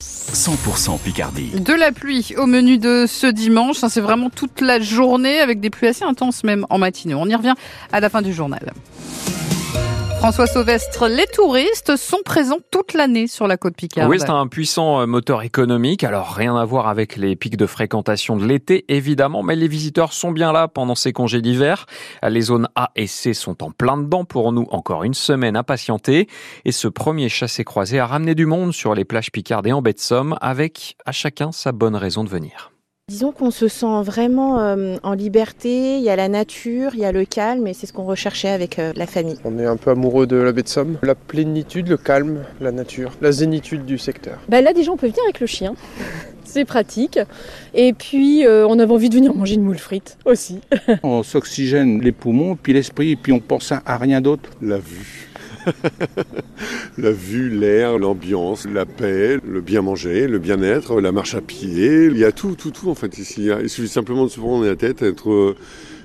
100% Picardie. De la pluie au menu de ce dimanche. C'est vraiment toute la journée avec des pluies assez intenses même en matinée. On y revient à la fin du journal. François Sauvestre, les touristes sont présents toute l'année sur la côte Picarde. Oui, c'est un puissant euh, moteur économique. Alors, rien à voir avec les pics de fréquentation de l'été, évidemment, mais les visiteurs sont bien là pendant ces congés d'hiver. Les zones A et C sont en plein dedans pour nous. Encore une semaine à patienter. Et ce premier chassé-croisé a ramené du monde sur les plages Picardes et en baie de Somme avec à chacun sa bonne raison de venir. Disons qu'on se sent vraiment euh, en liberté, il y a la nature, il y a le calme et c'est ce qu'on recherchait avec euh, la famille. On est un peu amoureux de la baie de Somme, la plénitude, le calme, la nature, la zénitude du secteur. Bah là déjà on peut venir avec le chien, c'est pratique. Et puis euh, on avait envie de venir manger une moule frite aussi. on s'oxygène les poumons, puis l'esprit, puis on pense à rien d'autre. La vue. la vue, l'air, l'ambiance, la paix, le bien manger, le bien-être, la marche à pied. Il y a tout, tout, tout en fait ici. Il suffit simplement de se prendre la tête, être euh,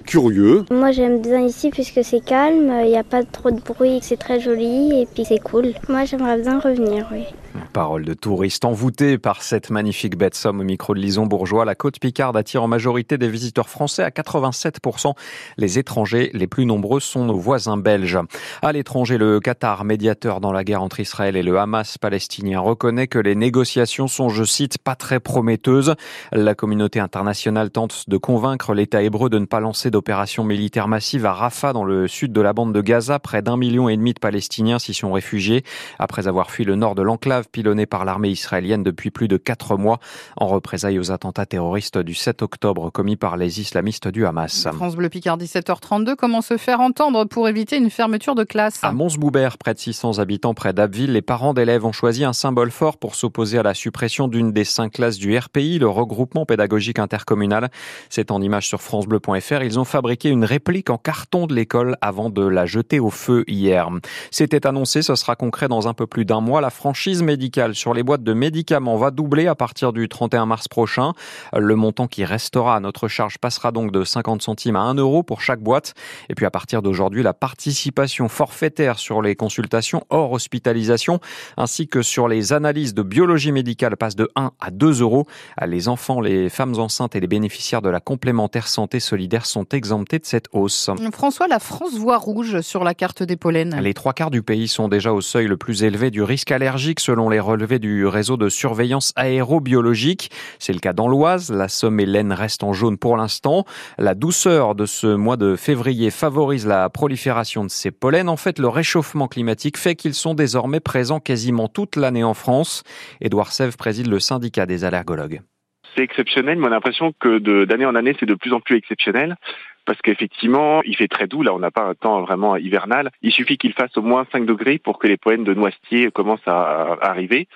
curieux. Moi j'aime bien ici puisque c'est calme, il n'y a pas trop de bruit, c'est très joli et puis c'est cool. Moi j'aimerais bien revenir, oui. Parole de touriste envoûté par cette magnifique baie de Somme au micro de Lison Bourgeois. La côte Picarde attire en majorité des visiteurs français à 87%. Les étrangers les plus nombreux sont nos voisins belges. À l'étranger, le Qatar, médiateur dans la guerre entre Israël et le Hamas palestinien, reconnaît que les négociations sont, je cite, pas très prometteuses. La communauté internationale tente de convaincre l'État hébreu de ne pas lancer d'opérations militaires massives à Rafah dans le sud de la bande de Gaza. Près d'un million et demi de Palestiniens s'y sont réfugiés après avoir fui le nord de l'enclave pilonnée par l'armée israélienne depuis plus de quatre mois en représailles aux attentats terroristes du 7 octobre commis par les islamistes du Hamas. France Bleu Picard 17h32, comment se faire entendre pour éviter une fermeture de classe À Mons-Boubert, près de 600 habitants près d'Abbeville, les parents d'élèves ont choisi un symbole fort pour s'opposer à la suppression d'une des cinq classes du RPI, le regroupement pédagogique intercommunal. C'est en image sur francebleu.fr. Ils ont fabriqué une réplique en carton de l'école avant de la jeter au feu hier. C'était annoncé, ce sera concret dans un peu plus d'un mois. La franchise médicale sur les boîtes de médicaments va doubler à partir du 31 mars prochain. Le montant qui restera à notre charge passera donc de 50 centimes à 1 euro pour chaque boîte. Et puis à partir d'aujourd'hui, la participation forfaitaire sur les consultations hors hospitalisation ainsi que sur les analyses de biologie médicale passe de 1 à 2 euros. Les enfants, les femmes enceintes et les bénéficiaires de la complémentaire santé solidaire sont exemptés de cette hausse. François, la France voit rouge sur la carte des pollens. Les trois quarts du pays sont déjà au seuil le plus élevé du risque allergique selon les relevés du réseau de surveillance aérobiologique. C'est le cas dans l'Oise. La Somme et l'Aisne restent en jaune pour l'instant. La douceur de ce mois de février favorise la prolifération de ces pollens. En fait, le réchauffement climatique fait qu'ils sont désormais présents quasiment toute l'année en France. Édouard Sèvres préside le syndicat des allergologues c'est exceptionnel, mais on a l'impression que d'année en année, c'est de plus en plus exceptionnel parce qu'effectivement, il fait très doux. Là, on n'a pas un temps vraiment hivernal. Il suffit qu'il fasse au moins 5 degrés pour que les poènes de noisetier commencent à, arriver.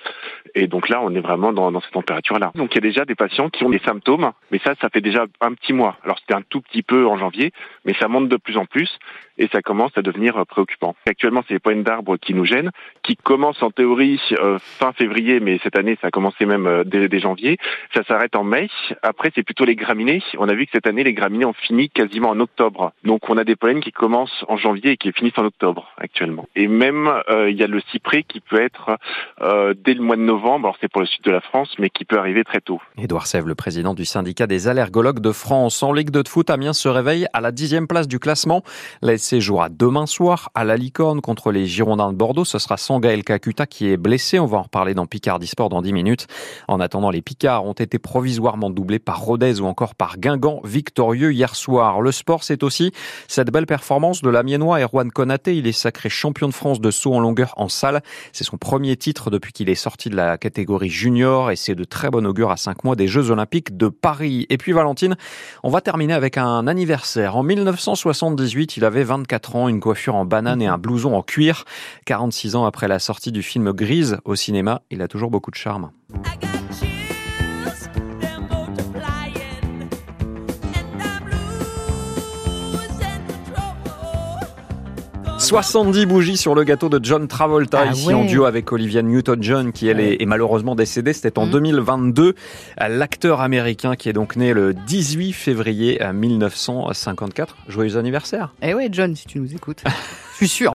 Et donc là, on est vraiment dans, dans cette température-là. Donc il y a déjà des patients qui ont des symptômes, mais ça, ça fait déjà un petit mois. Alors c'était un tout petit peu en janvier, mais ça monte de plus en plus et ça commence à devenir préoccupant. Actuellement, c'est les poènes d'arbres qui nous gênent, qui commencent en théorie euh, fin février, mais cette année, ça a commencé même euh, dès, dès janvier. Ça s'arrête en mai. Après, c'est plutôt les graminées. On a vu que cette année, les graminées ont fini quasi en octobre. Donc on a des pollens qui commencent en janvier et qui finissent en octobre actuellement. Et même euh, il y a le cyprès qui peut être euh, dès le mois de novembre, alors c'est pour le sud de la France, mais qui peut arriver très tôt. Édouard Sèvres, le président du syndicat des allergologues de France. En Ligue de foot, Amiens se réveille à la dixième place du classement. L'ASC jouera demain soir à la Licorne contre les Girondins de Bordeaux. Ce sera Sangaël Kakuta qui est blessé. On va en reparler dans Picardie Sport dans 10 minutes. En attendant, les Picards ont été provisoirement doublés par Rodez ou encore par Guingamp, victorieux hier soir. Le sport, c'est aussi cette belle performance de l'Amiénois Erwan Konaté. Il est sacré champion de France de saut en longueur en salle. C'est son premier titre depuis qu'il est sorti de la catégorie junior et c'est de très bon augure à 5 mois des Jeux Olympiques de Paris. Et puis Valentine, on va terminer avec un anniversaire. En 1978, il avait 24 ans, une coiffure en banane et un blouson en cuir. 46 ans après la sortie du film Grise au cinéma, il a toujours beaucoup de charme. 70 bougies sur le gâteau de John Travolta, ah ici en duo avec Olivia Newton-John, qui elle est, malheureusement décédée. C'était en 2022. Mm. L'acteur américain qui est donc né le 18 février 1954. Joyeux anniversaire. Eh oui, John, si tu nous écoutes. Je suis sûr.